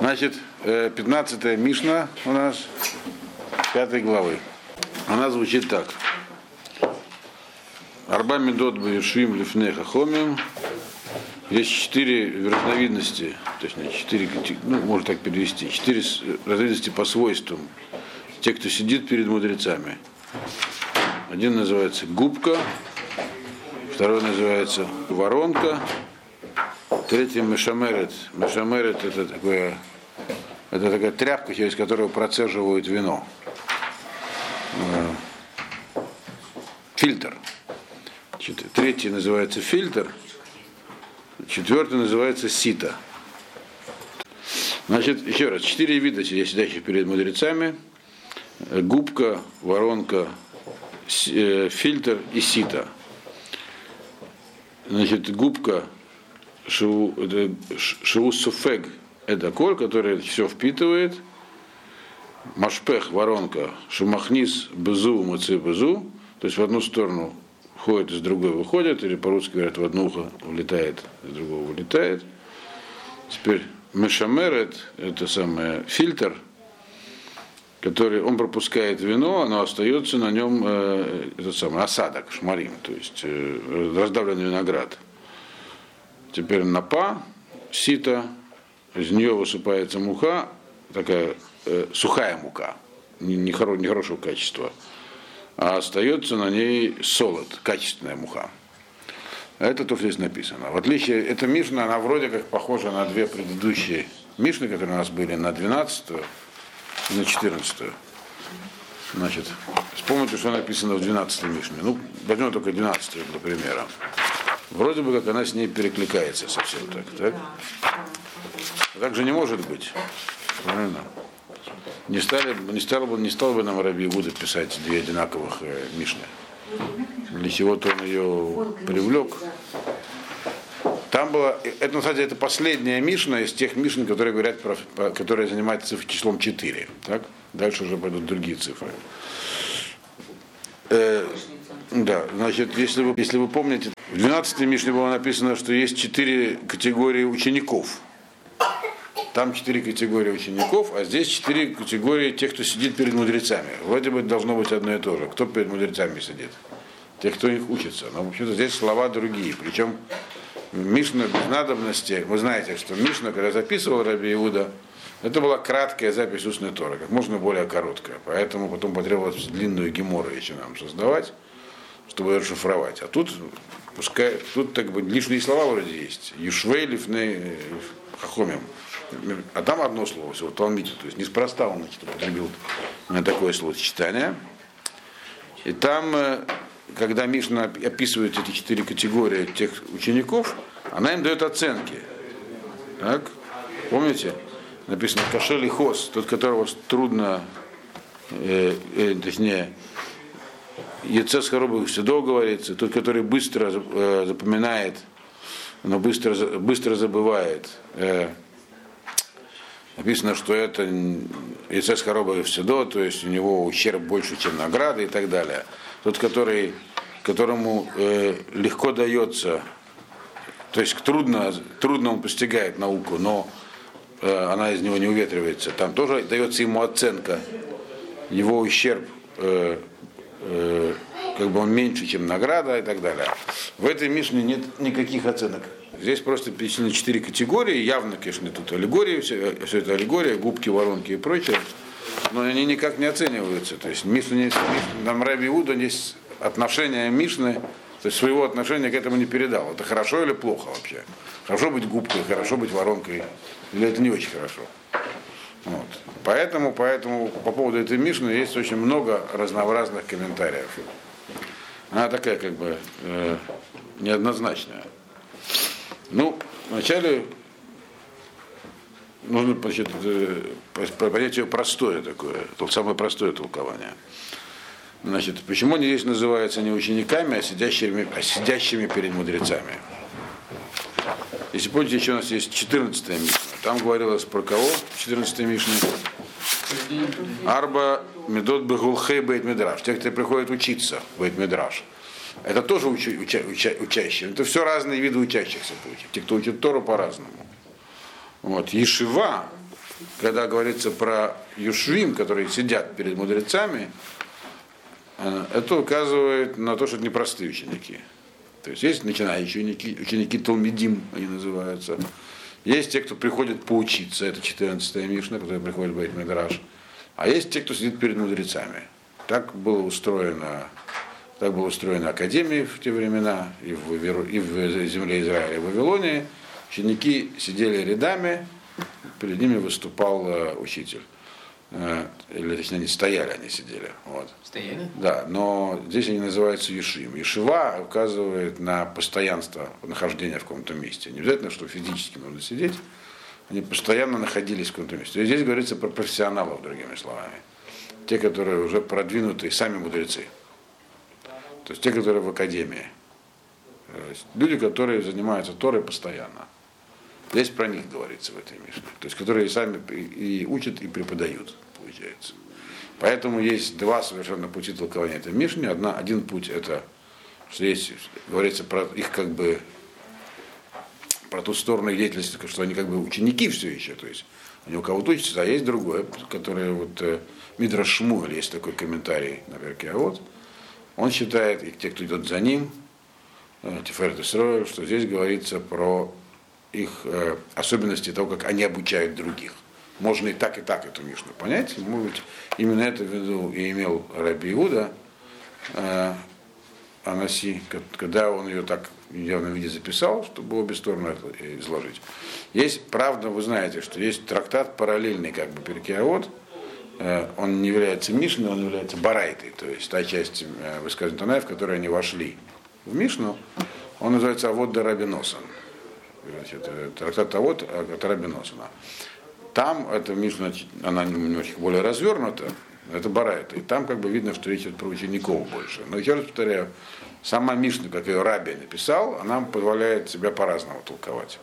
Значит, 15 Мишна у нас, 5 главы. Она звучит так. Арба медот бавишим лифнеха хомим. Есть четыре разновидности, точнее, четыре, ну, можно так перевести, четыре разновидности по свойствам. Те, кто сидит перед мудрецами. Один называется губка, второй называется воронка, третий мешамерет. Мешамерет это такое, это такая тряпка, через которую процеживают вино. Э, фильтр. Третий называется фильтр, четвертый называется сито. Значит, еще раз, четыре вида сидящих перед мудрецами. Губка, воронка, э, фильтр и сито. Значит, губка шиву, шиву суфег это коль, который все впитывает. Машпех, воронка, шумахнис, безу, мыцы, безу. То есть в одну сторону входит, из другой выходит, или по-русски говорят, в одно ухо улетает, из другого вылетает. Теперь мешамерет, это самое фильтр, который он пропускает вино, оно остается на нем э, этот самый осадок, шмарим, то есть э, раздавленный виноград. Теперь напа, сито, из нее высыпается мука, такая э, сухая мука, нехорошего не качества, а остается на ней солод, качественная муха. Это то, что здесь написано. В отличие, эта Мишна, она вроде как похожа на две предыдущие Мишны, которые у нас были, на 12 и на 14 Значит, вспомните, что написано в 12 Мишне. Ну, возьмем только 12 для примера. Вроде бы как она с ней перекликается совсем так, так? Так же не может быть. Правильно? Не, стали, не, стал бы, не стал бы нам Раби Игуда писать две одинаковых э, Мишны. Для чего-то он ее привлек. Там было, это на самом деле это последняя Мишна из тех Мишн, которые говорят про, которые занимаются числом 4. Так? Дальше уже пойдут другие цифры. Э, да, значит, если вы, если вы помните, в 12 Мишне было написано, что есть четыре категории учеников. Там четыре категории учеников, а здесь четыре категории тех, кто сидит перед мудрецами. Вроде бы должно быть одно и то же. Кто перед мудрецами сидит? Те, кто их учится. Но вообще-то здесь слова другие. Причем Мишна без надобности, вы знаете, что Мишна, когда записывал Раби Иуда, это была краткая запись устной Торы, как можно более короткая. Поэтому потом потребовалось длинную гемору еще нам создавать, чтобы расшифровать. А тут, пускай, тут так бы лишние слова вроде есть. Юшвей, лифней, хахомим. А там одно слово всего, Талмите. То есть неспроста он значит, употребил такое словосочетание. И там, э, когда Мишна описывает эти четыре категории тех учеников, она им дает оценки. Так? Помните? Написано кашель и хос, тот, которого трудно, э, э, точнее, Ецес Хоробых Седо говорится, тот, который быстро э, запоминает, но быстро, быстро забывает. Э, Написано, что это Исес Хароба Евседо, то есть у него ущерб больше, чем награда и так далее. Тот, который, которому э, легко дается, то есть трудно, трудно он постигает науку, но э, она из него не уветривается. Там тоже дается ему оценка, его ущерб, э, э, как бы он меньше, чем награда и так далее. В этой Мишне нет никаких оценок. Здесь просто перечислены четыре категории. Явно, конечно, тут аллегория, все, все это аллегория, губки, воронки и прочее. Но они никак не оцениваются. То есть Мишна, нам Раби есть отношение Мишны, то есть своего отношения к этому не передал. Это хорошо или плохо вообще? Хорошо быть губкой, хорошо быть воронкой, или это не очень хорошо? Вот. Поэтому, поэтому по поводу этой Мишны есть очень много разнообразных комментариев. Она такая как бы э, неоднозначная. Ну, вначале нужно значит, э, понять ее простое такое, самое простое толкование. Значит, почему они здесь называются не учениками, а сидящими, а сидящими перед мудрецами? Если помните, еще у нас есть 14 Мишна. Там говорилось про кого 14 Мишне? Арба Медот Бегулхей Бейт Медраж. Те, кто приходит учиться в Бейт Медраж. Это тоже уча, уча, уча, учащие. Это все разные виды учащихся. Те, кто учит Тору по-разному. Вот. Ешива, когда говорится про юшвим, которые сидят перед мудрецами, э, это указывает на то, что это непростые ученики. То есть есть начинающие ученики, ученики Талмидим, они называются. Есть те, кто приходит поучиться, это 14-я Мишна, который приходит в Бейт А есть те, кто сидит перед мудрецами. Так было устроено, так была устроена Академия в те времена, и в, и в земле Израиля, и в Вавилонии. Ученики сидели рядами, перед ними выступал э, учитель. Э, или точнее, они стояли, они сидели. Вот. Стояли? Да, но здесь они называются Ешим. Ешива указывает на постоянство нахождения в каком-то месте. Не обязательно, что физически нужно сидеть. Они постоянно находились в каком-то месте. И здесь говорится про профессионалов, другими словами. Те, которые уже продвинутые, сами мудрецы. То есть те, которые в академии. Люди, которые занимаются Торой постоянно. Здесь про них говорится в этой Мишне. То есть, которые сами и учат, и преподают, получается. Поэтому есть два совершенно пути толкования этой Мишни. Одна, один путь это, что есть, говорится про их как бы про ту сторону их деятельности, что они как бы ученики все еще, то есть они у кого-то учатся, а есть другое, которое вот э, Мидра Шмуэль, есть такой комментарий на верке, а вот он считает, и те, кто идет за ним, э, Тиферет Исроэль, что здесь говорится про их э, особенности того, как они обучают других. Можно и так, и так эту Мишну понять. Может быть, именно это в виду и имел Раби Иуда э, Анаси, когда он ее так в явном виде записал, чтобы обе стороны изложить. Есть, правда, вы знаете, что есть трактат параллельный, как бы Перкиавод, э, он не является Мишной, он является Барайтой, то есть та часть э, высказывания Танаев, в которой они вошли в Мишну, он называется Авод Дарабиносан значит, э, трактат Тавод от Рабиносона. Там эта Мишна, она немножечко более развернута, это Барайта. И там как бы видно, что речь идет про учеников больше. Но еще раз повторяю, сама Мишна, как ее Раби написал, она позволяет себя по-разному толковать.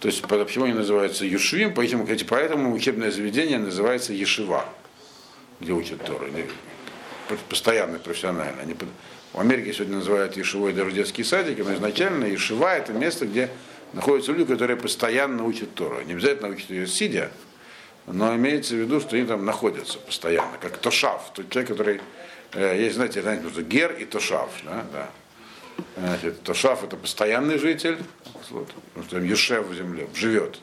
То есть почему они называются Юшвим, поэтому, поэтому учебное заведение называется Ешива, где учат Тору. Постоянно, профессионально. Они в Америке сегодня называют Ешивой даже детский садик, но изначально Ешива это место, где находятся люди, которые постоянно учат Тору. Не обязательно учат ее сидя, но имеется в виду, что они там находятся постоянно, как Тошав, тот человек, который, э, есть, знаете, знаете, между Гер и Тошав, да, да. Значит, Тошав это постоянный житель, вот, потому что Ешев в земле живет.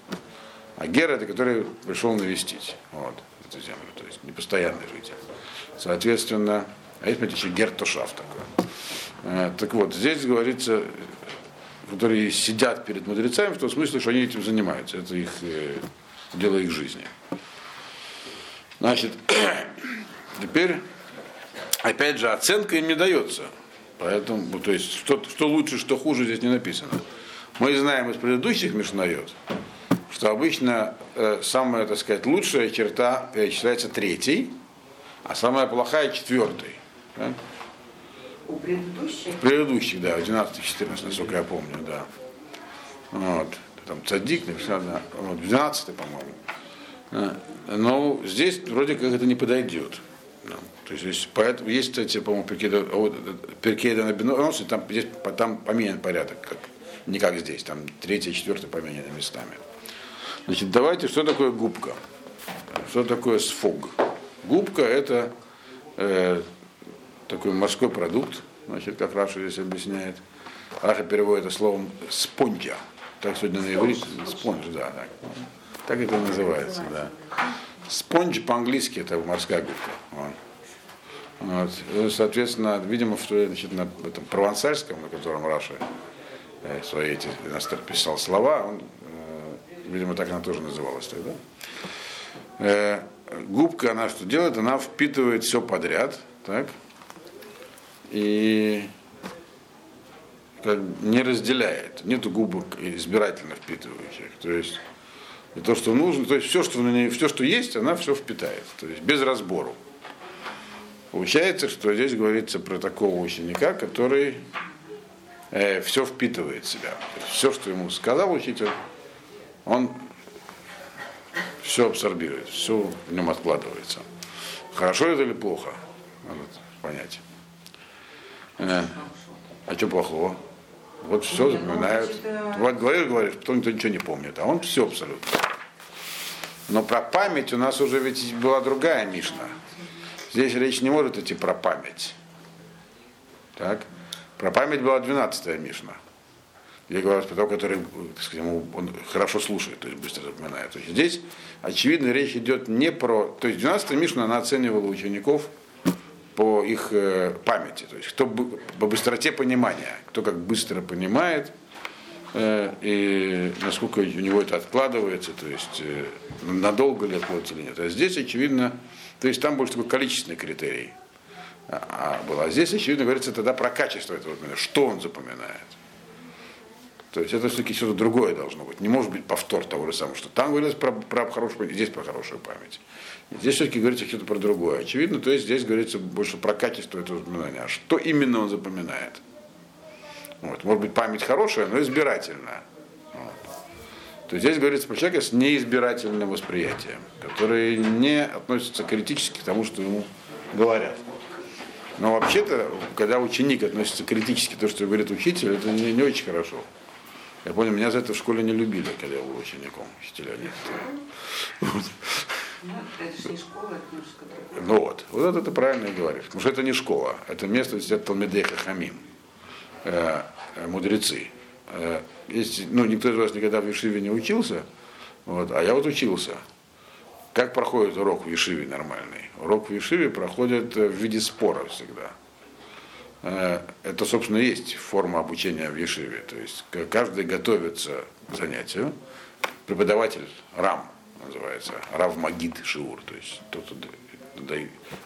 А Гер это который пришел навестить вот, эту землю, то есть непостоянный житель. Соответственно, а есть, смотрите, еще Гертушав такой. Э, так вот, здесь говорится, которые сидят перед мудрецами, в том смысле, что они этим занимаются. Это их э, дело их жизни. Значит, теперь, опять же, оценка им не дается. Поэтому, то есть, что, что лучше, что хуже, здесь не написано. Мы знаем из предыдущих Мишнает, что обычно э, самая, так сказать, лучшая черта считается третьей, а самая плохая четвертой. Да? У предыдущих? В предыдущих, да, 12-14, насколько я помню, да. Вот. Там цадик написал, да. Вот, 12 по-моему. Но здесь вроде как это не подойдет. Да. То есть, есть, поэтому есть, кстати, по-моему, Перкейда на Бенонос, там, здесь там поменян порядок, как, не как здесь, там третье, четвертое поменяны местами. Значит, давайте, что такое губка? Что такое сфог? Губка это э, такой морской продукт, значит, как Раша здесь объясняет. Раши переводит это словом спонжа. Так сегодня на иврите спонж, да, так. Так это называется, да. Sponge по-английски это морская губка. Вот. Вот. Соответственно, видимо, в, значит, на этом провансальском, на котором Раши э, свои эти писал слова, он, э, видимо, так она тоже называлась тогда. Э, губка, она что делает? Она впитывает все подряд, так, и как, не разделяет. Нету губок избирательно впитывающих. То есть и то, что нужно, то есть все, что, на ней, все, что есть, она все впитает. То есть без разбору. Получается, что здесь говорится про такого ученика, который э, все впитывает в себя. Все, что ему сказал учитель, он все абсорбирует, все в нем откладывается. Хорошо это или плохо? Надо понять. А, а что плохого? Вот все запоминают. Вот говоришь, говоришь, потом никто ничего не помнит, а он все абсолютно. Но про память у нас уже ведь была другая Мишна. Здесь речь не может идти про память. Так? Про память была 12-я Мишна. Я говорю про того, который так сказать, он хорошо слушает, то есть быстро запоминает. То есть здесь, очевидно, речь идет не про... То есть 12-я Мишна, она оценивала учеников по их э, памяти, то есть кто по быстроте понимания, кто как быстро понимает, э, и насколько у него это откладывается, то есть э, надолго ли откладывается или нет. А здесь, очевидно, то есть там больше такой количественный критерий а, был. А здесь, очевидно, говорится тогда про качество этого что он запоминает. То есть это все-таки что-то другое должно быть. Не может быть повтор того же самого, что там говорилось про, про хорошую память, здесь про хорошую память. Здесь все-таки говорится что-то про другое. Очевидно, то есть здесь говорится больше про качество этого воспоминания. А что именно он запоминает? Вот. Может быть, память хорошая, но избирательная. Вот. То есть здесь говорится про человека с неизбирательным восприятием, который не относится критически к тому, что ему говорят. Но вообще-то, когда ученик относится критически к тому, что говорит учитель, это не, не очень хорошо. Я помню, меня за это в школе не любили, когда я был учеником, учителя некоторые. Вот. Ну вот, вот это ты правильно говоришь. Потому что это не школа, это место, где сидят Талмедеха Хамим, э, э, мудрецы. Э, есть, ну, никто из вас никогда в Ешиве не учился, вот, а я вот учился. Как проходит урок в Ешиве нормальный? Урок в Ешиве проходит в виде спора всегда. Э, это, собственно, есть форма обучения в Ешиве. То есть каждый готовится к занятию. Преподаватель РАМ называется, Рав Магид Шиур, то есть тот,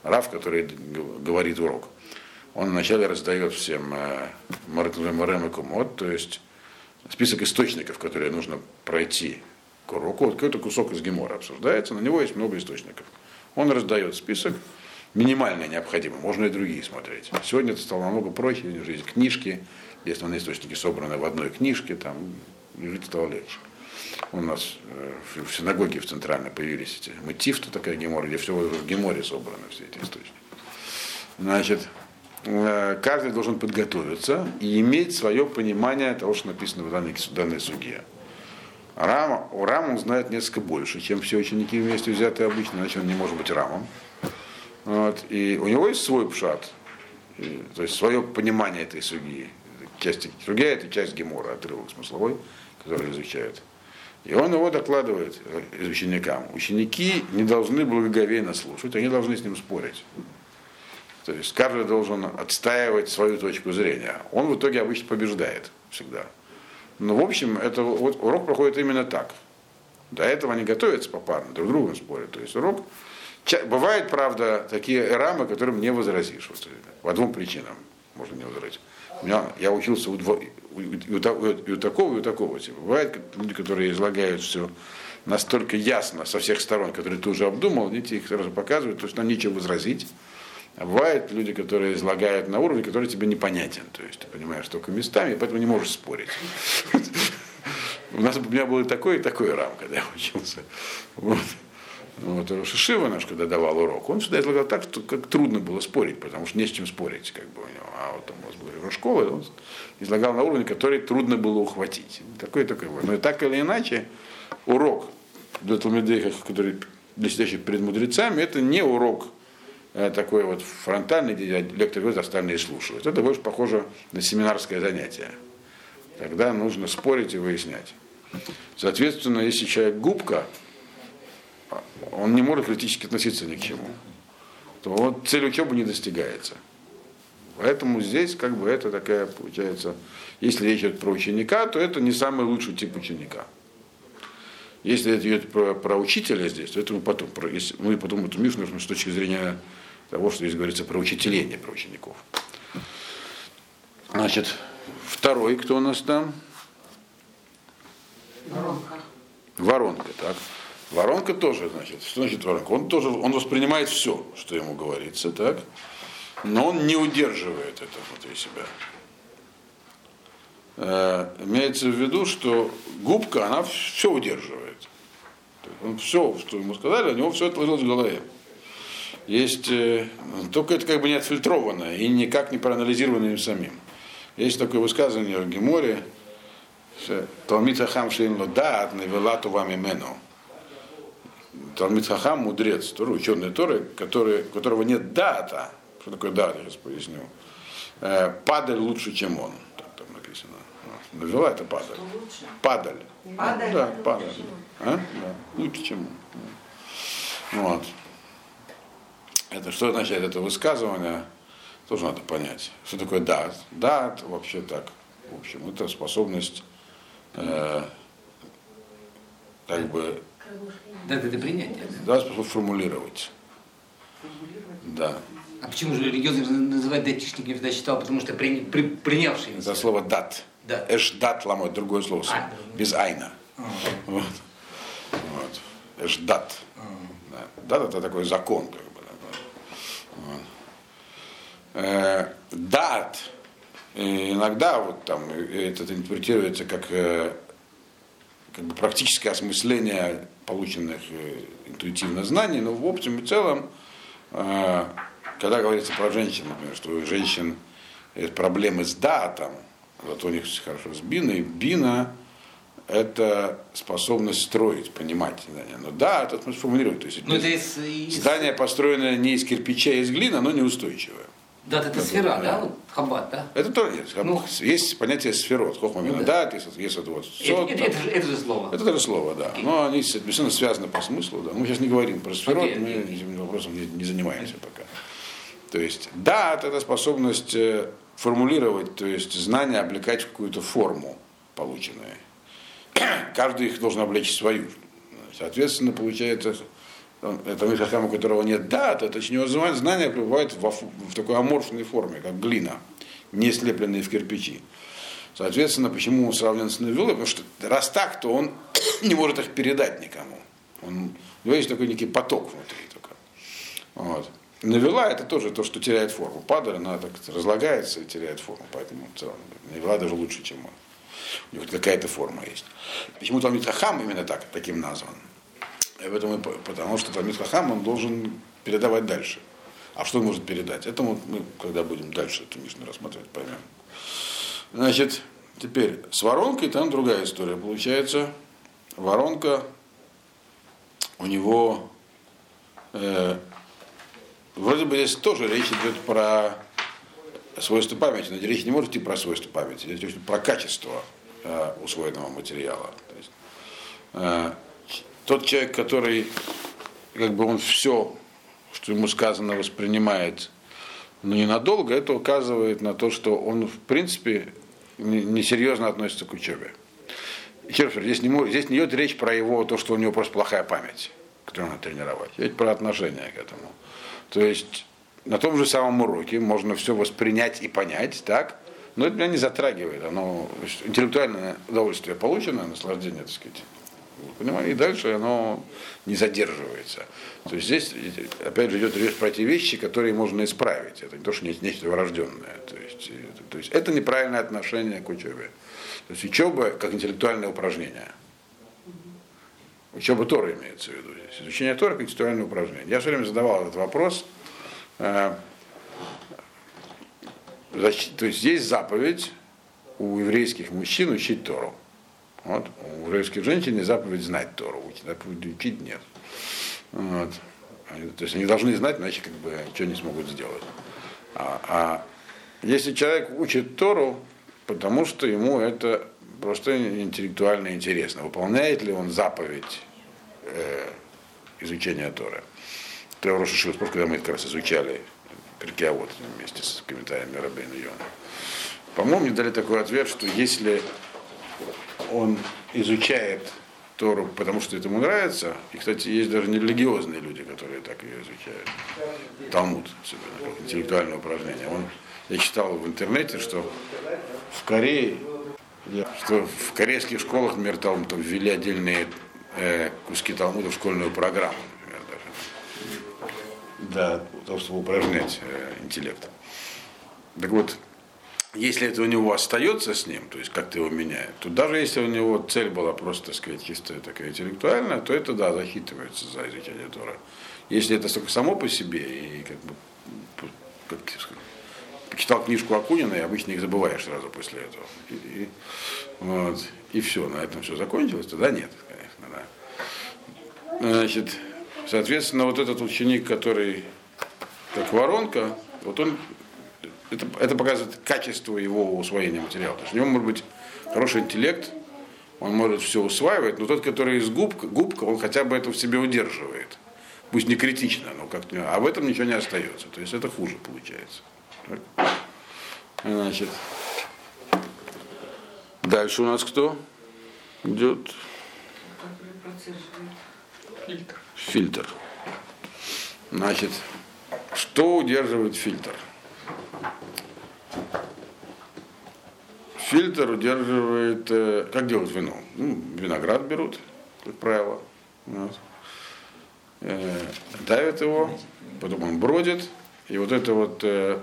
Рав, который говорит урок. Он вначале раздает всем э, Марем и Кумот, то есть список источников, которые нужно пройти к уроку. Вот какой-то кусок из Гемора обсуждается, на него есть много источников. Он раздает список, минимально необходимо, можно и другие смотреть. Сегодня это стало намного проще, есть книжки, если на источники собраны в одной книжке, там жить стало легче. У нас э, в синагоге в центральной появились эти мотивты, такая гемора, где все в геморе собраны, все эти источники. Значит, э, каждый должен подготовиться и иметь свое понимание того, что написано в данной, данной суге. Рам, у Рам он знает несколько больше, чем все ученики вместе взятые обычно, иначе он не может быть Рамом. Вот. И у него есть свой пшат, то есть свое понимание этой суги. Часть, другая это часть гемора, отрывок смысловой, который изучают. И он его докладывает э, ученикам. Ученики не должны благоговейно слушать, они должны с ним спорить. То есть каждый должен отстаивать свою точку зрения. Он в итоге обычно побеждает всегда. Но в общем, это, вот, урок проходит именно так. До этого они готовятся попарно, друг другу спорят. То есть урок Бывают, правда, такие рамы, которым не возразишь. Вот, по двум причинам можно не возразить. У меня, я учился у, дво, у, у, у, у такого и у такого типа. Бывают люди, которые излагают все настолько ясно со всех сторон, которые ты уже обдумал, они тебе их сразу показывают, то есть нам нечего возразить. А бывают люди, которые излагают на уровне, который тебе непонятен. То есть ты понимаешь только местами, поэтому не можешь спорить. У нас у меня был и такой, и такой рам, когда я учился. Вот. Вот, Шишива наш, когда давал урок, он всегда излагал так, что как трудно было спорить, потому что не с чем спорить, как бы у него. А вот там у нас была школа, он излагал на уровне, который трудно было ухватить. Такой такой вот. Но и так или иначе, урок для Талмидейха, который для сидящих перед мудрецами, это не урок э, такой вот фронтальный, где лектор говорит, остальные слушают. Это больше похоже на семинарское занятие. Тогда нужно спорить и выяснять. Соответственно, если человек губка, он не может критически относиться ни к чему, то вот цель учебы не достигается. Поэтому здесь как бы это такая получается, если речь идет про ученика, то это не самый лучший тип ученика. Если это идет про, про учителя здесь, то это мы потом, про, если, мы потом эту Мишу нужно с точки зрения того, что здесь говорится про учителение, про учеников. Значит, второй, кто у нас там? Воронка. Воронка, так. Воронка тоже, значит, что значит воронка? Он тоже, он воспринимает все, что ему говорится, так? Но он не удерживает это внутри себя. Э, имеется в виду, что губка, она все удерживает. Он все, что ему сказали, у него все отложилось в голове. Есть, э, только это как бы не отфильтрованное и никак не проанализированное им самим. Есть такое высказывание в Геморе, Талмит Хахам Шейн Лодат Невелату Вам Имену Талмит Хахам, мудрец, Торы, ученый Торы, который, у которого нет дата, что такое дата, я сейчас поясню, э, падаль лучше, чем он. Так там написано. Навела это падаль. Падаль. Падаль? Да, падаль. А? Да, лучше, чем он. Вот. Это что означает это высказывание? Тоже надо понять. Что такое дат? Дат вообще так. В общем, это способность э, как бы Да, это принятие. да, способность формулировать. Да. А почему же религиозные называют датчиками, я всегда считал, потому что при, при, принявшие. Это слово дат. Да. Эш дат ламот, другое слово. А. Без айна. Вот. Вот. Эш дат. Да. Дат это такой закон, как бы. да. Вот. Э, Дат. э, Иногда вот там это интерпретируется как, э, как бы практическое осмысление полученных э, интуитивно знаний, но в общем и целом, э, когда говорится про женщин, например, что у женщин есть проблемы с датом, зато у них все хорошо с биной, бина это способность строить, понимать здание. Но да, это смысл формулировать. То есть Ну, из- здание построено не из кирпича, а из глины, оно неустойчивое. Да, это сфера, да? Вот, хаббат, да? Это тоже есть. Ну. есть понятие сферот, хохмамина, Ну да, есть, есть вот, вот Это, сот, это- там. это же, это же слово. Это тоже слово, да. Но они, безусловно, связаны по смыслу, да. Мы сейчас не говорим про сферот, Окей, мы окей. этим вопросом не, не занимаемся пока. То есть, да, это способность э, формулировать, то есть знания облекать в какую-то форму полученные. Каждый их должен облечь в свою. Соответственно, получается, это Мишахам, у которого нет дат, это у него зна- знания пребывают во фу- в такой аморфной форме, как глина, не слепленные в кирпичи. Соответственно, почему он сравнен с Навилой? Потому что раз так, то он не может их передать никому. Он, у него есть такой некий поток внутри только. Вот. Навела это тоже то, что теряет форму. Падаль, она так разлагается и теряет форму. Поэтому в Навела даже лучше, чем он. У него какая-то форма есть. Почему Талмит Хахам именно так, таким назван? И поэтому, потому что Талмит Хахам он должен передавать дальше. А что он может передать? Это вот мы, когда будем дальше эту Мишну рассматривать, поймем. Значит, теперь с воронкой там другая история получается. Воронка у него э, вроде бы здесь тоже речь идет про свойства памяти, но речь не может идти про свойства памяти, здесь идет про качество э, усвоенного материала. То есть, э, тот человек, который как бы он все, что ему сказано, воспринимает, но ненадолго, это указывает на то, что он в принципе не- несерьезно относится к учебе. Говорю, здесь не, здесь не идет речь про его, то, что у него просто плохая память, которую надо тренировать. Идет про отношение к этому. То есть на том же самом уроке можно все воспринять и понять, так? Но это меня не затрагивает. Оно интеллектуальное удовольствие получено, наслаждение, так сказать. Понимаете? И дальше оно не задерживается. То есть здесь, опять же, идет речь про те вещи, которые можно исправить. Это не то, что нечто, врожденное. То есть, это, то есть это неправильное отношение к учебе. То есть учеба как интеллектуальное упражнение. Учеба Тора имеется в виду здесь. Изучение Тора как интеллектуальное упражнение. Я все время задавал этот вопрос. Э, То есть есть заповедь у еврейских мужчин учить Тору. Вот. У еврейских женщин заповедь знать Тору, заповедь учить нет. Вот. То есть они должны знать, иначе как бы ничего не смогут сделать. А, а если человек учит Тору, потому что ему это просто интеллектуально интересно, выполняет ли он заповедь э, изучения Торы. То я Роша Шилус, когда мы как раз изучали Перкеавод вместе с комментариями Рабейна Йона. По-моему, мне дали такой ответ, что если он изучает Тору, потому что это ему нравится, и, кстати, есть даже нерелигиозные люди, которые так ее изучают. Талмуд, особенно, как интеллектуальное упражнение. Он, я читал в интернете, что в Корее, что в корейских школах, например, там, там ввели отдельные э, куски Талмуда в школьную программу, например, даже. Для того, чтобы упражнять э, интеллект. Так вот, если это у него остается с ним, то есть как-то его меняет, то даже если у него цель была просто, так сказать, чисто такая интеллектуальная, то это, да, засчитывается за изучение Тора. Если это только само по себе, и как бы, как сказать, почитал книжку Акунина, и обычно их забываешь сразу после этого. И, и, вот, и все, на этом все закончилось, тогда нет, конечно, да. Значит, Соответственно, вот этот ученик, который как воронка, вот он, это, это показывает качество его усвоения материала. То есть у него может быть хороший интеллект, он может все усваивать, но тот, который из губка, губка, он хотя бы это в себе удерживает. Пусть не критично, но как-то. А в этом ничего не остается. То есть это хуже получается. Так. Значит. Дальше у нас кто идет? Фильтр. Фильтр. Значит, что удерживает фильтр? Фильтр удерживает, э, как делают вино? Ну, виноград берут, как правило. Вот. Э, давят его, потом он бродит, и вот это вот, э,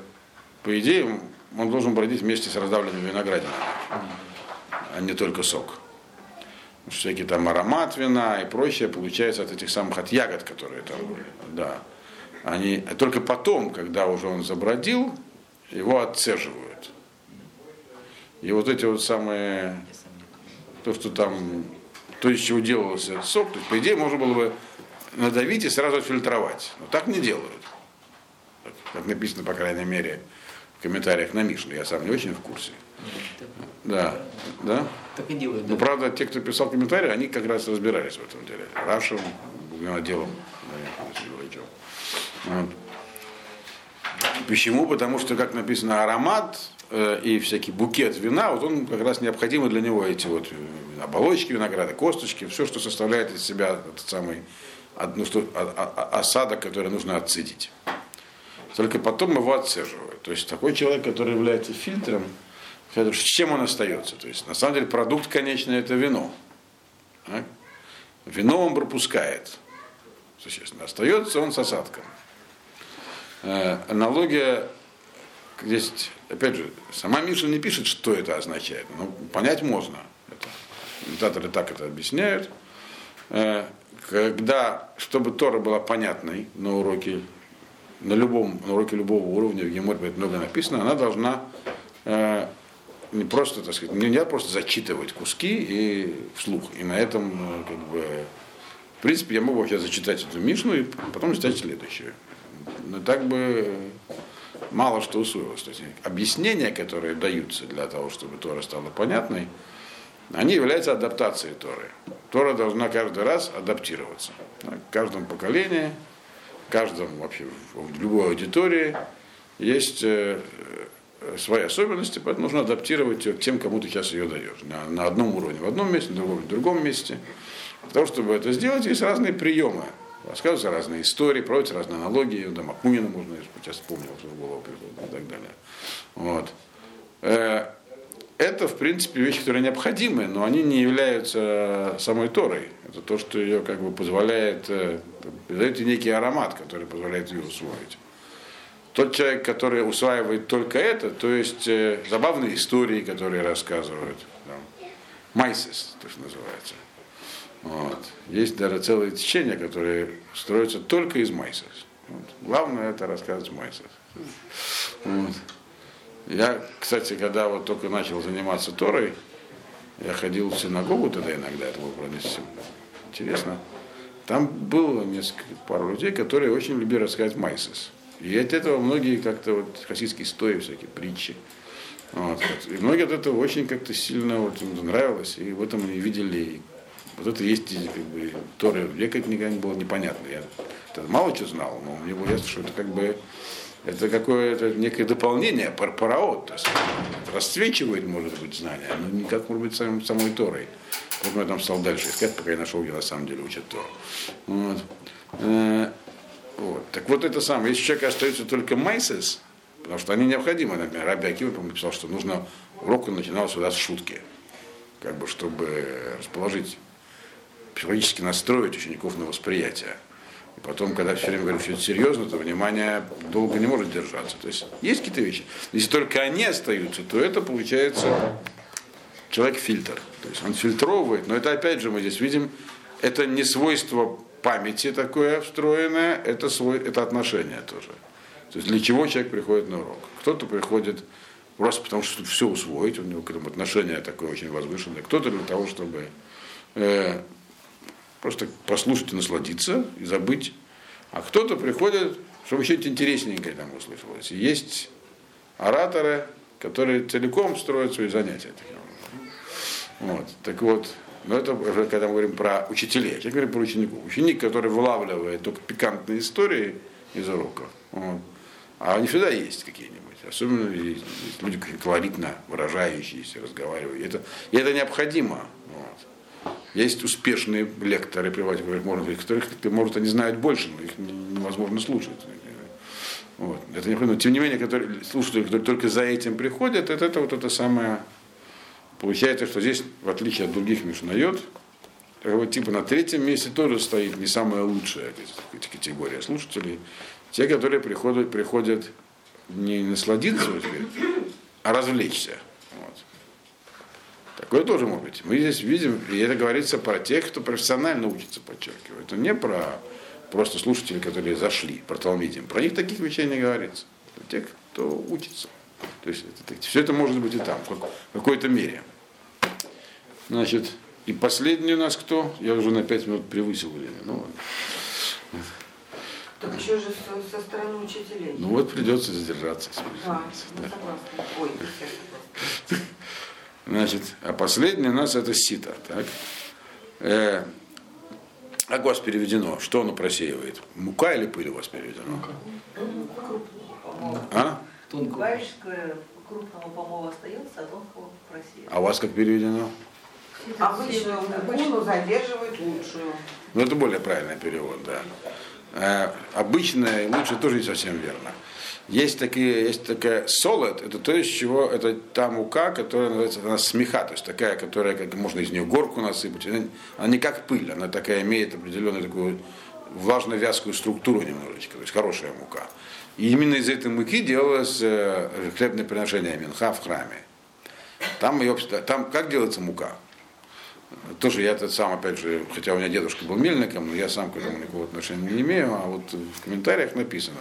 по идее, он должен бродить вместе с раздавленными виноградинами, а не только сок. Всякий там аромат вина и прочее получается от этих самых от ягод, которые там были. Да. Они, только потом, когда уже он забродил, его отцеживают. И вот эти вот самые, то, что там, то, из чего делался сок, то есть, по идее, можно было бы надавить и сразу отфильтровать. Но так не делают. Как написано, по крайней мере, в комментариях на Мишну. Я сам не очень в курсе. Да, да. Так и делают. Ну, да. правда, те, кто писал комментарии, они как раз разбирались в этом деле. Рашем, отделом. Вот. Почему? Потому что, как написано, аромат и всякий букет вина, вот он как раз необходимы для него эти вот э, оболочки винограда, косточки, все, что составляет из себя этот самый одну, что, а- а- осадок, который нужно отцедить. Только потом его отцеживают. То есть такой человек, который является фильтром, с чем он остается? То есть на самом деле продукт конечный это вино. Вино он пропускает. Существенно. Остается он с осадком. Э, аналогия здесь, опять же, сама Миша не пишет, что это означает, но понять можно. Это, комментаторы так это объясняют. Э, когда, чтобы Тора была понятной на уроке, на любом, на уроке любого уровня, где может быть много написано, она должна э, не просто, так сказать, не, не просто зачитывать куски и вслух. И на этом, э, как бы, в принципе, я могу сейчас зачитать эту Мишну и потом читать следующую. Но так бы мало что усвоилось. То есть объяснения, которые даются для того, чтобы Тора стала понятной, они являются адаптацией Торы. Тора должна каждый раз адаптироваться. В каждом поколении, в каждом вообще в любой аудитории есть э, свои особенности, поэтому нужно адаптировать ее к тем, кому ты сейчас ее даешь. На, на одном уровне в одном месте, на другом в другом месте. Для того, чтобы это сделать, есть разные приемы. Рассказываются разные истории, проводятся разные аналогии. Да, Макунина можно, я сейчас вспомнил, что в голову пришло и так далее. Вот. Э, Это, в принципе, вещи, которые необходимы, но они не являются самой Торой. Это то, что ее как бы позволяет, э, дает ей некий аромат, который позволяет ее усвоить. Тот человек, который усваивает только это, то есть э, забавные истории, которые рассказывают, там, майсис, то, что называется. Вот. Есть даже целые течения, которые строятся только из майсис. Вот. Главное это рассказывать майсис. Вот. Я, кстати, когда вот только начал заниматься Торой, я ходил в синагогу тогда иногда, это было совсем интересно. Там было несколько пару людей, которые очень любили рассказать майсис. И от этого многие как-то вот хасидские стои, всякие притчи. Вот. И многие от этого очень как-то сильно вот, им нравилось, и в этом они видели вот это есть как бы Торы. Мне как никогда не было непонятно. Я мало что знал, но мне было ясно, что это как бы это какое-то некое дополнение, пар параот, так сказать. Расцвечивает, может быть, знания, но никак, может быть, сам, самой Торой. Вот я там стал дальше искать, пока я нашел, где на самом деле учат Тору. Вот. Э, вот. Так вот это самое, если у человека остается только майсес, потому что они необходимы, например, Раби Акива, по писал, что нужно урок начинал сюда с шутки, как бы, чтобы расположить, психологически настроить учеников на восприятие. И потом, когда все время говорю, что это серьезно, то внимание долго не может держаться. То есть есть какие-то вещи. Если только они остаются, то это получается человек-фильтр. То есть он фильтровывает, но это опять же мы здесь видим, это не свойство памяти такое встроенное, это, свой, это отношение тоже. То есть для чего человек приходит на урок? Кто-то приходит просто потому, что все усвоить, у него к этому отношение такое очень возвышенное, кто-то для того, чтобы э, просто послушать и насладиться, и забыть. А кто-то приходит, чтобы что-нибудь интересненькое там услышалось. И есть ораторы, которые целиком строят свои занятия. Вот. Так вот, но это уже когда мы говорим про учителей. Я говорю про учеников. Ученик, который вылавливает только пикантные истории из уроков. Вот. А они всегда есть какие-нибудь. Особенно есть люди колоритно выражающиеся, разговаривают. Это, и это необходимо. Вот. Есть успешные лекторы, преподаватели, может, которых, может, они знают больше, но их невозможно слушать. Вот. Это необходимо. Тем не менее, которые, слушатели, которые только за этим приходят, это, это вот это самое. Получается, что здесь, в отличие от других Мишнайот, вот типа на третьем месте тоже стоит не самая лучшая категория слушателей. Те, которые приходят, приходят не насладиться, а развлечься. Такое тоже может быть. Мы здесь видим, и это говорится про тех, кто профессионально учится, подчеркиваю. Это не про просто слушатели, которые зашли, про Талмидим. Про них таких вещей не говорится. Это те, кто учится. То есть это, все это может быть и там, в какой-то мере. Значит, и последний у нас кто? Я уже на пять минут превысил время. Ну ладно. Так еще же со, со стороны учителей. Ну вот придется задержаться. Да, да. согласна. Ой, я согласна. Значит, а последний у нас это сито. Так? Э, а у вас переведено? Что оно просеивает? Мука или пыль у вас переведено? А? Варежка крупного помола остается, а тонкого просеивает. А у вас как переведено? Обычную муку задерживают лучшую. Ну, это более правильный перевод, да. Э, обычная и лучше тоже не совсем верно. Есть, такие, есть такая солод, это то, из чего, это та мука, которая называется она смеха, то есть такая, которая, как можно из нее горку насыпать. Она, она не как пыль, она такая имеет определенную такую влажно-вязкую структуру немножечко, то есть хорошая мука. И именно из этой муки делалось э, хлебное приношение минха в храме. Там, ее, там как делается мука? Тоже я этот сам, опять же, хотя у меня дедушка был мельником, но я сам к этому никакого отношения не имею, а вот в комментариях написано,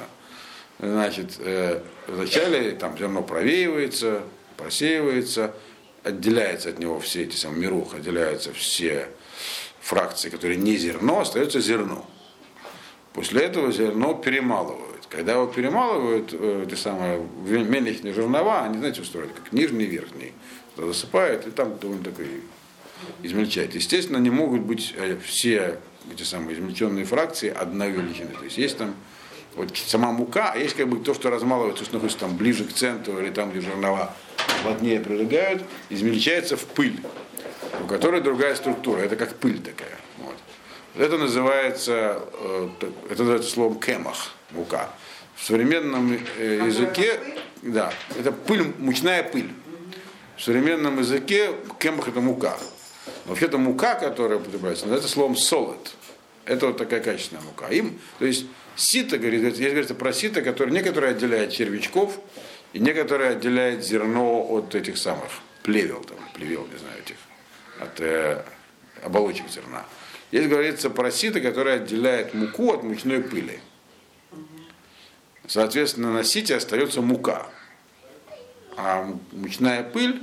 значит, э, вначале там зерно провеивается, просеивается, отделяется от него все эти самые мирух, отделяются все фракции, которые не зерно, остается зерно. После этого зерно перемалывают. Когда его перемалывают, э, эти самые мельничные жернова, они, знаете, устроены, как нижний и верхний. Засыпают, и там довольно такой измельчать. Естественно, не могут быть э, все эти самые измельченные фракции одной величины. То есть есть там вот сама мука, а есть как бы то, что размалывается, что находится там ближе к центру или там, где жернова плотнее прилегают, измельчается в пыль, у которой другая структура. Это как пыль такая. Вот. Это называется, э, это называется словом кемах, мука. В современном э, языке, да, это пыль, мучная пыль. В современном языке кемах это мука. Вообще-то мука, которая употребляется, называется словом солод. Это вот такая качественная мука. Им, то есть сито, говорит, есть говорится про сито, которое некоторые отделяет червячков, и некоторые отделяет зерно от этих самых плевел, там, плевел, не знаю, этих, от э, оболочек зерна. Здесь говорится про сито, которое отделяет муку от мучной пыли. Соответственно, на сите остается мука. А мучная пыль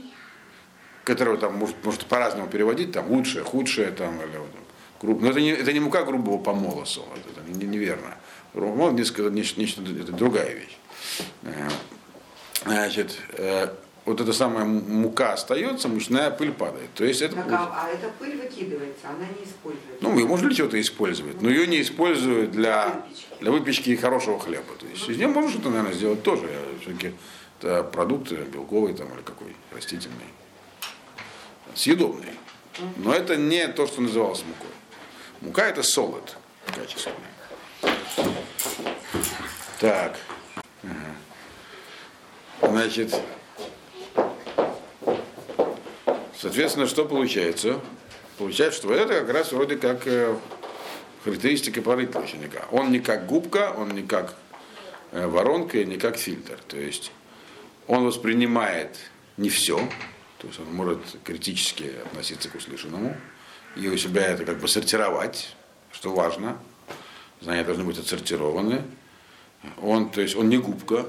которого там может, может по-разному переводить, там лучшее, худшее, там, или, вот, но это не, это не мука грубого помола соло, это не, неверно. Мол, несколько, нечто, нечто, это другая вещь. Э, значит, э, вот эта самая мука остается, мучная пыль падает. То есть это... Так, а, а эта пыль выкидывается, она не используется. Ну, ее можно ли что-то использовать, но ее не используют для, для выпечки хорошего хлеба. То есть из нее можно что-то, наверное, сделать тоже. Все-таки это продукты белковые там, или какой растительный съедобный. Но это не то, что называлось мукой. Мука это солод качественный. Так. Значит, соответственно, что получается? Получается, что это как раз вроде как э, характеристика правителя ученика. Он не как губка, он не как э, воронка и не как фильтр. То есть он воспринимает не все, то есть он может критически относиться к услышанному и у себя это как бы сортировать, что важно. Знания должны быть отсортированы. Он, то есть он не губка,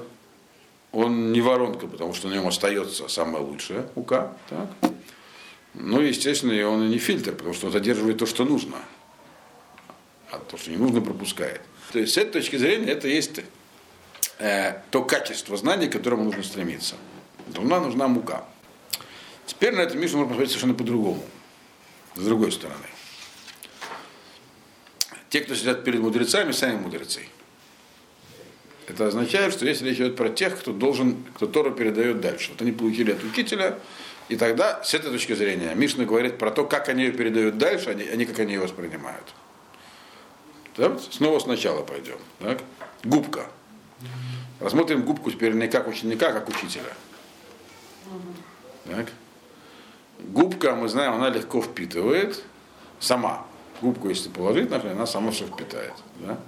он не воронка, потому что на нем остается самое лучшее ука. Так? Ну, естественно, и он и не фильтр, потому что он задерживает то, что нужно. а то, что не нужно, пропускает. То есть с этой точки зрения это есть э, то качество знаний, к которому нужно стремиться. Нужна, нужна мука. Теперь на эту Мишу можно посмотреть совершенно по-другому. С другой стороны. Те, кто сидят перед мудрецами, сами мудрецы. Это означает, что если речь идет про тех, кто должен, кто Тору передает дальше. Вот они получили от учителя, и тогда, с этой точки зрения, Мишна говорит про то, как они ее передают дальше, а не, а как они ее воспринимают. Так? Снова сначала пойдем. Так? Губка. Рассмотрим губку теперь не как ученика, а как учителя. Так? Губка, мы знаем, она легко впитывает сама. Губку, если положить, например, она сама все впитает. Да?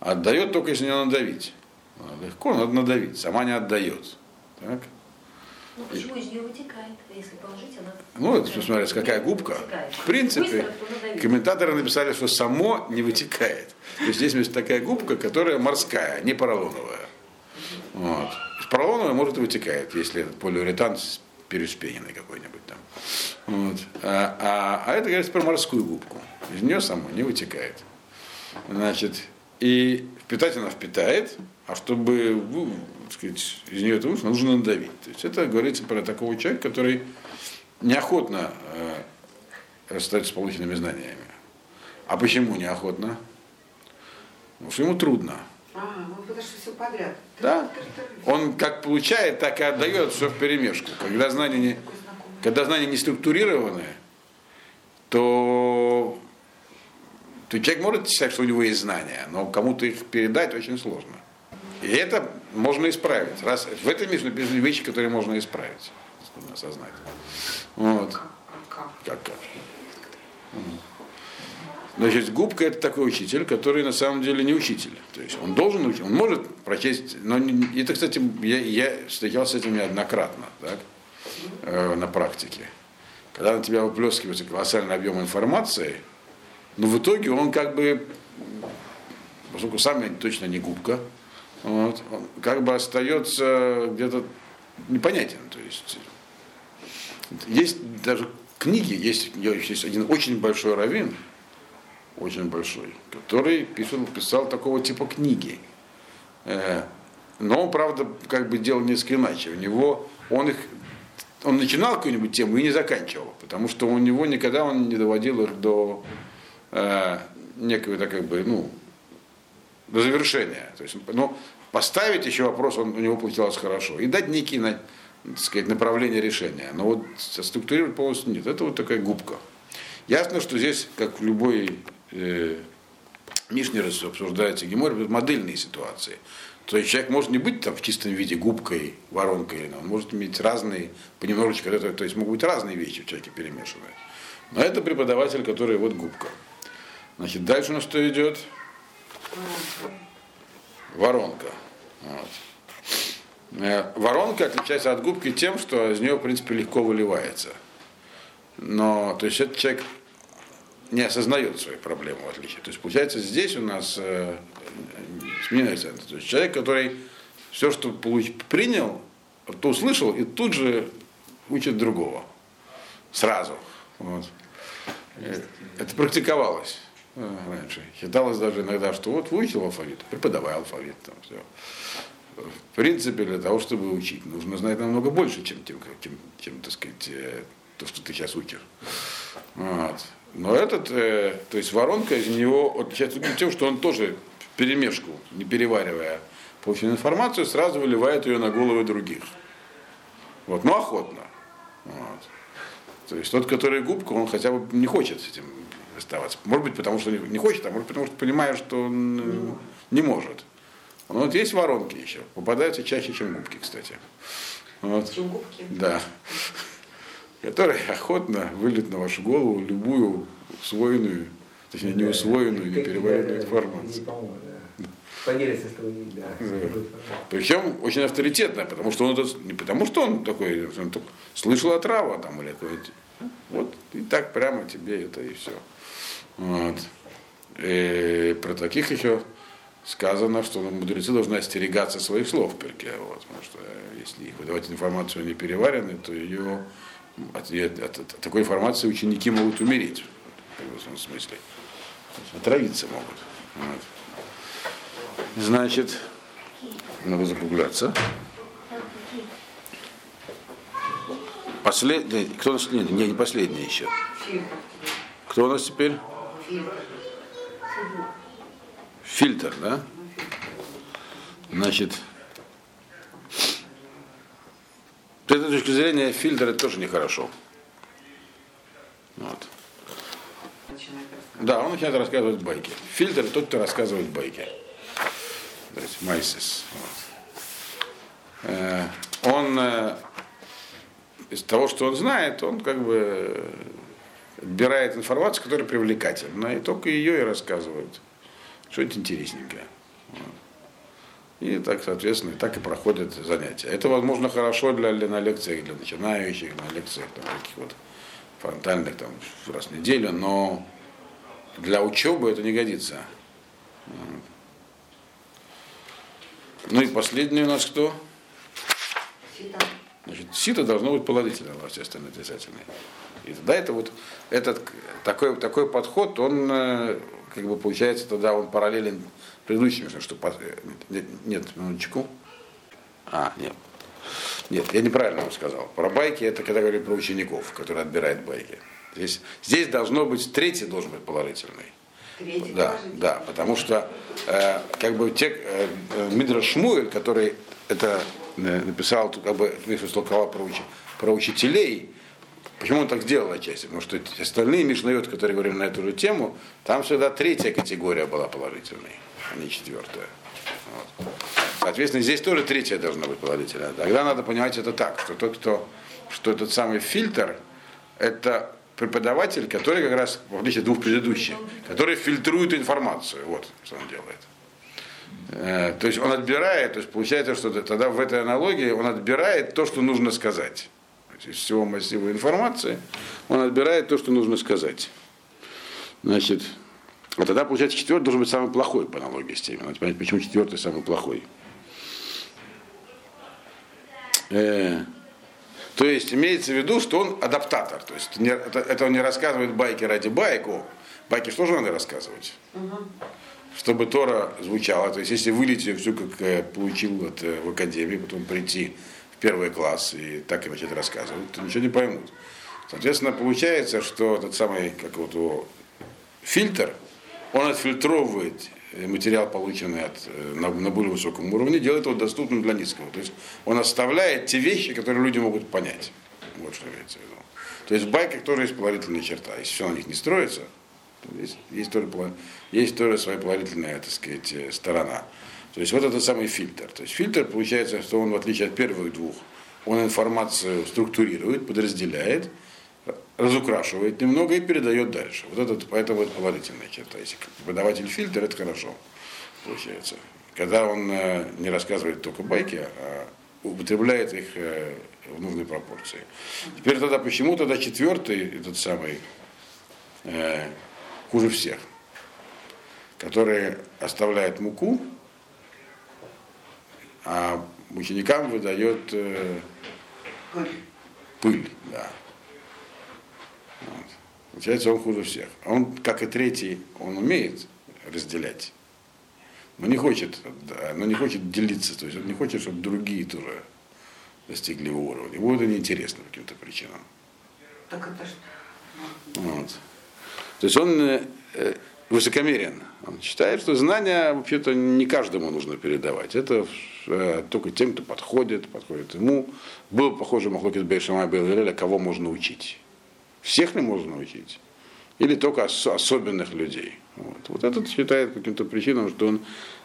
Отдает только если не надавить. Легко надо надавить, сама не отдает. Так? Ну почему из нее вытекает? Если положить, она... Ну, это смотрите, какая губка. В принципе, Быстро, комментаторы написали, что само не вытекает. То есть здесь есть такая губка, которая морская, не поролоновая. Вот. Поролоновая может и вытекает, если этот полиуретан переспененный какой-нибудь там. Вот. А, а, а это говорится про морскую губку. Из нее само не вытекает. Значит, и впитать она впитает, а чтобы вы, так сказать, из нее это вышло, нужно надавить. То есть это говорится про такого человека, который неохотно э, расстается с полученными знаниями. А почему неохотно? Потому что ему трудно. А, ну потому что все подряд. Да? Он как получает, так и отдает все в перемешку. Когда знания не, когда знания не структурированы, то, то человек может считать, что у него есть знания, но кому-то их передать очень сложно. И это можно исправить. Раз, в этом есть вещи, которые можно исправить, нужно осознать. Вот. Как? Как. Значит, губка это такой учитель, который на самом деле не учитель. То есть он должен учить, он может прочесть, но не- это, кстати, я, я встречался с этим неоднократно, так, э, на практике. Когда на тебя выплескивается колоссальный объем информации, но в итоге он как бы, поскольку сам я точно не губка, вот, как бы остается где-то непонятен. То есть есть даже книги, есть, есть один очень большой раввин, очень большой, который писал, писал такого типа книги. Э, Но он, правда, как бы делал несколько иначе. У него, он их, он начинал какую-нибудь тему и не заканчивал, потому что у него никогда он не доводил их до э, некого, как бы, ну, до завершения. То есть, ну, поставить еще вопрос он, у него получалось хорошо. И дать некие на- так сказать, направления решения. Но вот структурировать полностью нет. Это вот такая губка. Ясно, что здесь, как в любой э, Мишне обсуждается Гемор, будут модельные ситуации. То есть человек может не быть там в чистом виде губкой, воронкой, но он может иметь разные, понемножечку, то есть могут быть разные вещи в человеке перемешанные. Но это преподаватель, который вот губка. Значит, дальше у нас что идет? Воронка. Вот. Э, Воронка отличается от губки тем, что из нее, в принципе, легко выливается. Но, то есть, этот человек не осознает свои проблемы в отличие. То есть, получается, здесь у нас э, сменяется. То есть, человек, который все, что получ, принял, то услышал, и тут же учит другого. Сразу. Вот. Э, Это практиковалось раньше. Считалось даже иногда, что вот выучил алфавит, преподавай алфавит. Там, все. В принципе, для того, чтобы учить, нужно знать намного больше, чем, чем, чем, чем так сказать, э, то, что ты сейчас учишь. Вот. Но этот, э, то есть воронка из него отличается тем, что он тоже в перемешку, не переваривая полученную информацию, сразу выливает ее на головы других. Вот, но охотно. Вот. То есть тот, который губка, он хотя бы не хочет с этим оставаться. Может быть, потому что не хочет, а может потому что понимает, что он э, не может. Но вот есть воронки еще. Попадаются чаще, чем губки, кстати. Вот. Чем губки. Да. Которые охотно выльют на вашу голову любую усвоенную, точнее не усвоенную, не переваренную информацию. Поделится с тобой, да. Причем очень авторитетная, потому что он это, не потому что он такой, он только слышал от Рава там или какой-то. Вот и так прямо тебе это и все. Вот. И про таких еще сказано, что мудрецы должны остерегаться своих слов в перке. Вот, потому что э, если их выдавать информацию не переваренной, то ее от, от- от- от такой информации ученики могут умереть в этом смысле. Отравиться могут. Вот. Значит, надо закругляться. Последний, кто у нас, нет, не, не последний еще. Кто у нас теперь? Фильтр, да? Значит, с этой точки зрения фильтр это тоже нехорошо. Вот. Да, он начинает рассказывать байки. Фильтр тот, кто рассказывает байки. То есть майсис. Вот. Э, Он э, из того, что он знает, он как бы отбирает информацию, которая привлекательна, и только ее и рассказывают. Что-нибудь интересненькое. И так, соответственно, и так и проходят занятия. Это, возможно, хорошо для, для на лекциях для начинающих, на лекциях там, таких вот фронтальных там, раз в неделю, но для учебы это не годится. Ну и последний у нас кто? Сита. Значит, сито должно быть положительное, а все остальные отрицательные. И тогда это вот этот такой, такой подход, он э, как бы получается тогда он параллелен предыдущим, что нет, нет, минуточку. А, нет. Нет, я неправильно вам сказал. Про байки это когда говорили про учеников, которые отбирают байки. Здесь, здесь должно быть, третий должен быть положительный. Третий Да, положительный. да, потому что э, как бы те, э, Мидраш Шмуэль, который это э, написал, как бы толковал про, учи- про учителей, почему он так сделал отчасти? Потому что остальные Мишнает, которые говорили на эту же тему, там всегда третья категория была положительной, а не четвертая. Вот. Соответственно, здесь тоже третья должна быть положительная. Тогда надо понимать это так, что тот, кто, что этот самый фильтр, это преподаватель, который как раз, в отличие от двух предыдущих, который фильтрует информацию. Вот что он делает. Э, То есть он отбирает, то есть получается, что тогда в этой аналогии он отбирает то, что нужно сказать. Из всего массива информации он отбирает то, что нужно сказать. Значит, а тогда, получается, четвертый должен быть самый плохой по аналогии с теми. Надо понять, почему четвертый самый плохой. Э, то есть имеется в виду, что он адаптатор. То есть не- это, это он не рассказывает байки ради байку. Байки что же надо рассказывать? Чтобы Тора звучала. То есть если вылить ее все, как э, получил вот, э, в академии, потом прийти в первый класс и так и начать рассказывать, то ничего не поймут. Соответственно, получается, что тот самый, как вот его фильтр, он отфильтровывает э, материал, полученный от, э, на, на более высоком уровне, делает его доступным для низкого. То есть он оставляет те вещи, которые люди могут понять. Вот что имеется в виду. То есть в байках тоже есть положительная черта. Если все на них не строится, есть, есть, тоже, есть тоже своя положительная, так сказать, э, сторона. То есть вот это самый фильтр. То есть фильтр получается, что он, в отличие от первых двух, он информацию структурирует, подразделяет, разукрашивает немного и передает дальше. Вот это, поэтому это положительная черта. Если преподаватель фильтр, это хорошо получается. Когда он э, не рассказывает только байки, а употребляет их э, в нужной пропорции. Теперь тогда почему тогда четвертый, этот самый, хуже всех, который оставляет муку, а ученикам выдает э, Пыль. пыль, да. Вот. Получается, он хуже всех. Он, как и третий, он умеет разделять, но не хочет, да, но не хочет делиться, то есть он не хочет, чтобы другие тоже достигли его уровня. Ему это неинтересно по каким-то причинам. Так это что? Вот. То есть он э, высокомерен. Он считает, что знания вообще-то не каждому нужно передавать. Это э, только тем, кто подходит, подходит ему. Был похоже Махлокис Бейшама Белеля, кого можно учить. Всех ли можно учить? Или только ос- особенных людей? Вот. вот этот считает каким-то причинам, что он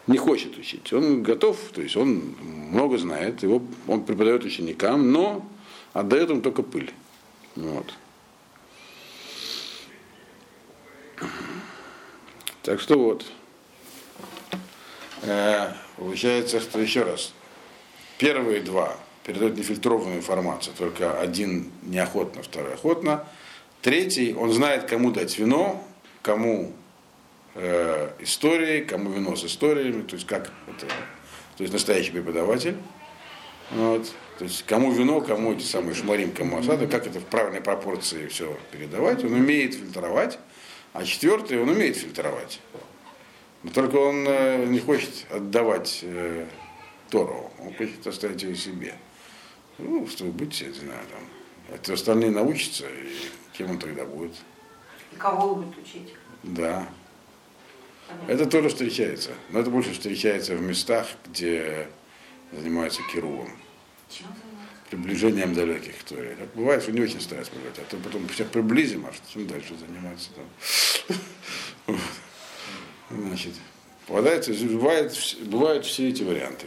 не хочет учить. Он готов, то есть он много знает, его, он преподает ученикам, но отдает им только пыль. Вот. Так что вот. Э, получается, что еще раз. Первые два передают нефильтрованную информацию, только один неохотно, второй охотно. Третий, он знает, кому дать вино, кому э, истории, кому вино с историями, то есть как это, то есть настоящий преподаватель. Вот. То есть кому вино, кому эти самые шмарим, кому осада, как это в правильной пропорции все передавать. Он умеет фильтровать, А четвертый, он умеет фильтровать. Но только он э, не хочет отдавать э, Тору, он хочет оставить ее себе. Ну, чтобы быть, я не знаю, там. Это остальные научатся, и кем он тогда будет? И кого будет учить? Да. Понятно. Это тоже встречается. Но это больше встречается в местах, где занимаются керувом. Чем? Приближением далеких Торе. Так бывает, что не очень стараются приближать, а то потом всех приблизим, а чем дальше заниматься там. Значит, попадается, бывает, вс- бывают все эти варианты.